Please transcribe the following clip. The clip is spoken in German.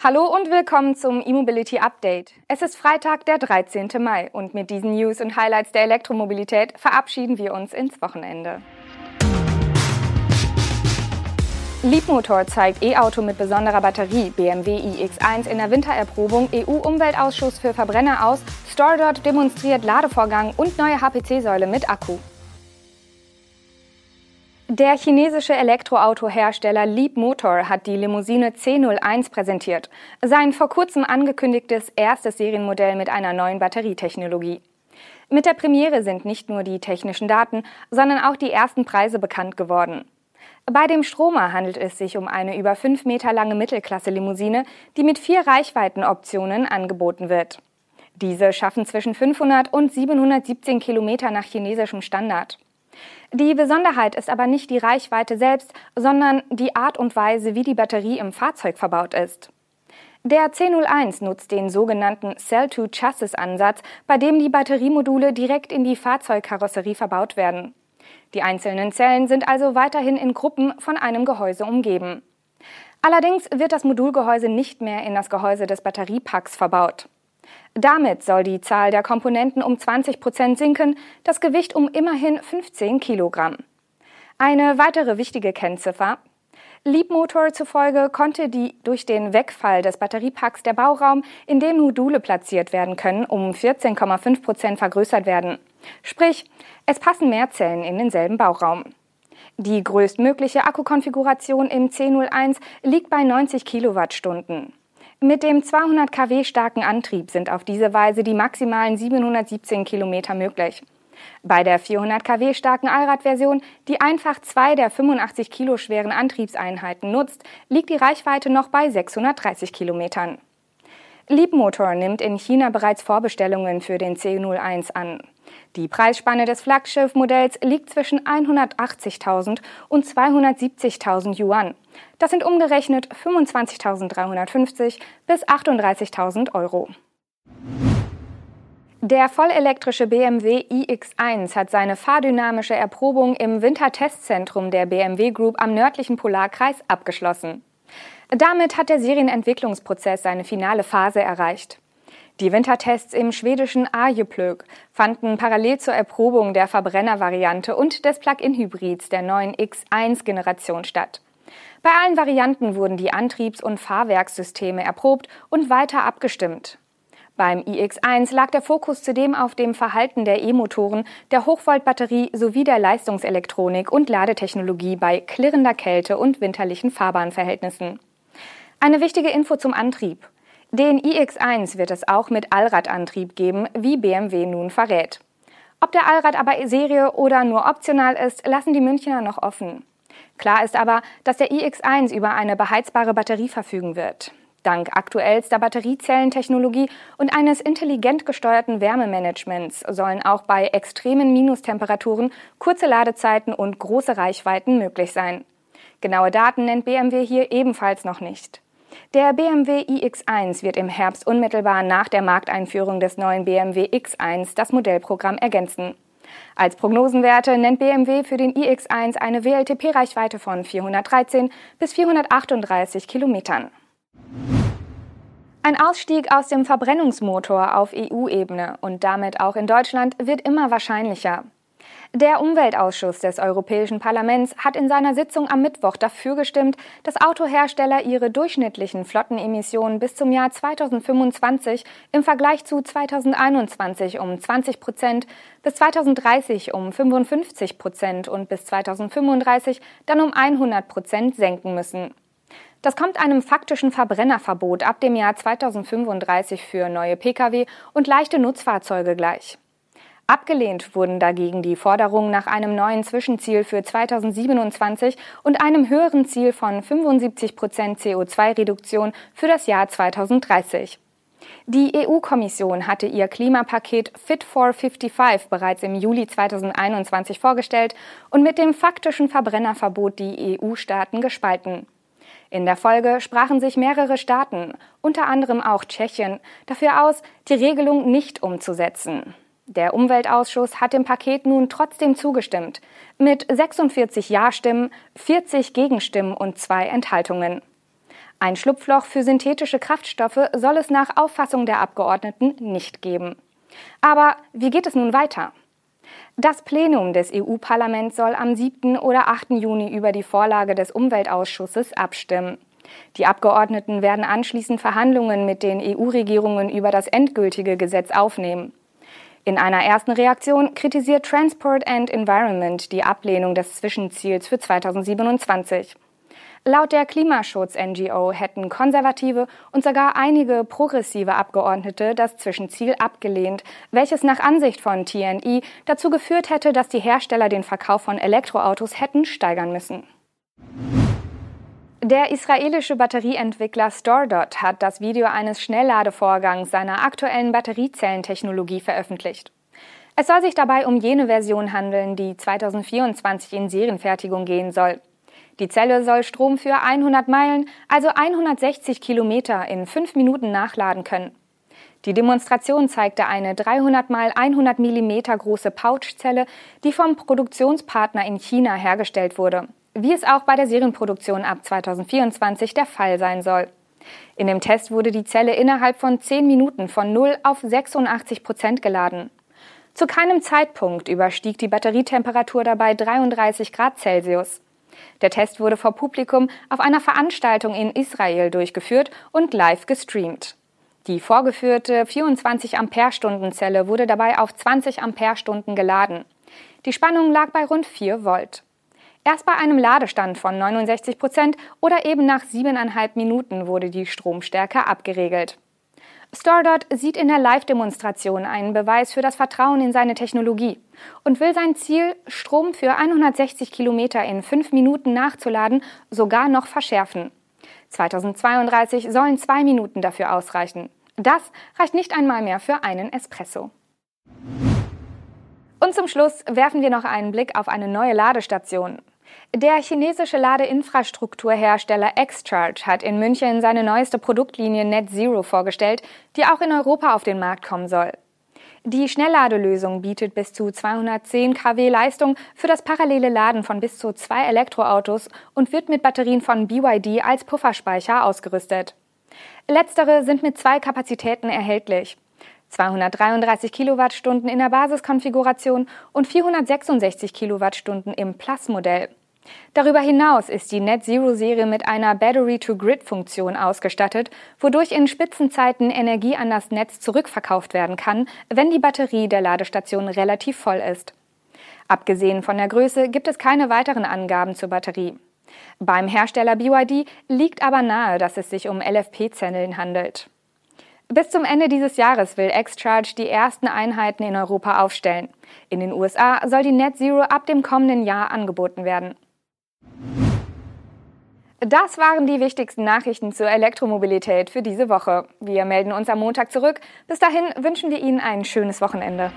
Hallo und willkommen zum E-Mobility Update. Es ist Freitag, der 13. Mai und mit diesen News und Highlights der Elektromobilität verabschieden wir uns ins Wochenende. Leapmotor zeigt E-Auto mit besonderer Batterie, BMW iX1 in der Wintererprobung, EU-Umweltausschuss für Verbrenner aus, StoreDot demonstriert Ladevorgang und neue HPC-Säule mit Akku. Der chinesische Elektroautohersteller Leapmotor hat die Limousine C01 präsentiert, sein vor kurzem angekündigtes erstes Serienmodell mit einer neuen Batterietechnologie. Mit der Premiere sind nicht nur die technischen Daten, sondern auch die ersten Preise bekannt geworden. Bei dem Stromer handelt es sich um eine über fünf Meter lange Mittelklasse-Limousine, die mit vier Reichweitenoptionen angeboten wird. Diese schaffen zwischen 500 und 717 Kilometer nach chinesischem Standard. Die Besonderheit ist aber nicht die Reichweite selbst, sondern die Art und Weise, wie die Batterie im Fahrzeug verbaut ist. Der C01 nutzt den sogenannten Cell-to-Chassis-Ansatz, bei dem die Batteriemodule direkt in die Fahrzeugkarosserie verbaut werden. Die einzelnen Zellen sind also weiterhin in Gruppen von einem Gehäuse umgeben. Allerdings wird das Modulgehäuse nicht mehr in das Gehäuse des Batteriepacks verbaut. Damit soll die Zahl der Komponenten um 20 Prozent sinken, das Gewicht um immerhin 15 Kilogramm. Eine weitere wichtige Kennziffer. Leapmotor zufolge konnte die durch den Wegfall des Batteriepacks der Bauraum, in dem Module platziert werden können, um 14,5 Prozent vergrößert werden. Sprich, es passen mehr Zellen in denselben Bauraum. Die größtmögliche Akkukonfiguration im C01 liegt bei 90 Kilowattstunden. Mit dem 200 kW starken Antrieb sind auf diese Weise die maximalen 717 Kilometer möglich. Bei der 400 kW starken Allradversion, die einfach zwei der 85 Kilo schweren Antriebseinheiten nutzt, liegt die Reichweite noch bei 630 Kilometern. Leapmotor nimmt in China bereits Vorbestellungen für den C01 an. Die Preisspanne des Flaggschiffmodells liegt zwischen 180.000 und 270.000 Yuan. Das sind umgerechnet 25.350 bis 38.000 Euro. Der vollelektrische BMW iX1 hat seine fahrdynamische Erprobung im Wintertestzentrum der BMW Group am nördlichen Polarkreis abgeschlossen. Damit hat der Serienentwicklungsprozess seine finale Phase erreicht. Die Wintertests im schwedischen Arjeplög fanden parallel zur Erprobung der Verbrennervariante und des Plug-in-Hybrids der neuen X1-Generation statt. Bei allen Varianten wurden die Antriebs- und Fahrwerkssysteme erprobt und weiter abgestimmt. Beim iX1 lag der Fokus zudem auf dem Verhalten der E-Motoren, der Hochvoltbatterie sowie der Leistungselektronik und Ladetechnologie bei klirrender Kälte und winterlichen Fahrbahnverhältnissen. Eine wichtige Info zum Antrieb. Den iX1 wird es auch mit Allradantrieb geben, wie BMW nun verrät. Ob der Allrad aber Serie oder nur optional ist, lassen die Münchner noch offen. Klar ist aber, dass der iX1 über eine beheizbare Batterie verfügen wird. Dank aktuellster Batteriezellentechnologie und eines intelligent gesteuerten Wärmemanagements sollen auch bei extremen Minustemperaturen kurze Ladezeiten und große Reichweiten möglich sein. Genaue Daten nennt BMW hier ebenfalls noch nicht. Der BMW iX1 wird im Herbst unmittelbar nach der Markteinführung des neuen BMW X1 das Modellprogramm ergänzen. Als Prognosenwerte nennt BMW für den iX1 eine WLTP-Reichweite von 413 bis 438 Kilometern. Ein Ausstieg aus dem Verbrennungsmotor auf EU-Ebene und damit auch in Deutschland wird immer wahrscheinlicher. Der Umweltausschuss des Europäischen Parlaments hat in seiner Sitzung am Mittwoch dafür gestimmt, dass Autohersteller ihre durchschnittlichen Flottenemissionen bis zum Jahr 2025 im Vergleich zu 2021 um 20 Prozent, bis 2030 um 55 Prozent und bis 2035 dann um 100 Prozent senken müssen. Das kommt einem faktischen Verbrennerverbot ab dem Jahr 2035 für neue Pkw und leichte Nutzfahrzeuge gleich. Abgelehnt wurden dagegen die Forderungen nach einem neuen Zwischenziel für 2027 und einem höheren Ziel von 75 Prozent CO2-Reduktion für das Jahr 2030. Die EU-Kommission hatte ihr Klimapaket Fit for 55 bereits im Juli 2021 vorgestellt und mit dem faktischen Verbrennerverbot die EU-Staaten gespalten. In der Folge sprachen sich mehrere Staaten, unter anderem auch Tschechien, dafür aus, die Regelung nicht umzusetzen. Der Umweltausschuss hat dem Paket nun trotzdem zugestimmt, mit 46 Ja-Stimmen, 40 Gegenstimmen und zwei Enthaltungen. Ein Schlupfloch für synthetische Kraftstoffe soll es nach Auffassung der Abgeordneten nicht geben. Aber wie geht es nun weiter? Das Plenum des EU-Parlaments soll am 7. oder 8. Juni über die Vorlage des Umweltausschusses abstimmen. Die Abgeordneten werden anschließend Verhandlungen mit den EU-Regierungen über das endgültige Gesetz aufnehmen. In einer ersten Reaktion kritisiert Transport and Environment die Ablehnung des Zwischenziels für 2027. Laut der Klimaschutz-NGO hätten konservative und sogar einige progressive Abgeordnete das Zwischenziel abgelehnt, welches nach Ansicht von TNI dazu geführt hätte, dass die Hersteller den Verkauf von Elektroautos hätten steigern müssen. Der israelische Batterieentwickler StoreDot hat das Video eines Schnellladevorgangs seiner aktuellen Batteriezellentechnologie veröffentlicht. Es soll sich dabei um jene Version handeln, die 2024 in Serienfertigung gehen soll. Die Zelle soll Strom für 100 Meilen, also 160 Kilometer, in fünf Minuten nachladen können. Die Demonstration zeigte eine 300 mal 100 Millimeter große Pouchzelle, die vom Produktionspartner in China hergestellt wurde, wie es auch bei der Serienproduktion ab 2024 der Fall sein soll. In dem Test wurde die Zelle innerhalb von 10 Minuten von 0 auf 86 Prozent geladen. Zu keinem Zeitpunkt überstieg die Batterietemperatur dabei 33 Grad Celsius. Der Test wurde vor Publikum auf einer Veranstaltung in Israel durchgeführt und live gestreamt. Die vorgeführte 24 Ampere-Stunden Zelle wurde dabei auf 20 Ampere-Stunden geladen. Die Spannung lag bei rund 4 Volt. Erst bei einem Ladestand von 69 Prozent oder eben nach siebeneinhalb Minuten wurde die Stromstärke abgeregelt. Stardot sieht in der Live-Demonstration einen Beweis für das Vertrauen in seine Technologie und will sein Ziel, Strom für 160 Kilometer in fünf Minuten nachzuladen, sogar noch verschärfen. 2032 sollen zwei Minuten dafür ausreichen. Das reicht nicht einmal mehr für einen Espresso. Und zum Schluss werfen wir noch einen Blick auf eine neue Ladestation. Der chinesische Ladeinfrastrukturhersteller Xcharge hat in München seine neueste Produktlinie Net Zero vorgestellt, die auch in Europa auf den Markt kommen soll. Die Schnellladelösung bietet bis zu 210 kW Leistung für das parallele Laden von bis zu zwei Elektroautos und wird mit Batterien von BYD als Pufferspeicher ausgerüstet. Letztere sind mit zwei Kapazitäten erhältlich. 233 Kilowattstunden in der Basiskonfiguration und 466 Kilowattstunden im Plus-Modell. Darüber hinaus ist die Net Zero Serie mit einer Battery-to-Grid-Funktion ausgestattet, wodurch in Spitzenzeiten Energie an das Netz zurückverkauft werden kann, wenn die Batterie der Ladestation relativ voll ist. Abgesehen von der Größe gibt es keine weiteren Angaben zur Batterie. Beim Hersteller BYD liegt aber nahe, dass es sich um LFP-Zellen handelt. Bis zum Ende dieses Jahres will X-Charge die ersten Einheiten in Europa aufstellen. In den USA soll die Net Zero ab dem kommenden Jahr angeboten werden. Das waren die wichtigsten Nachrichten zur Elektromobilität für diese Woche. Wir melden uns am Montag zurück. Bis dahin wünschen wir Ihnen ein schönes Wochenende.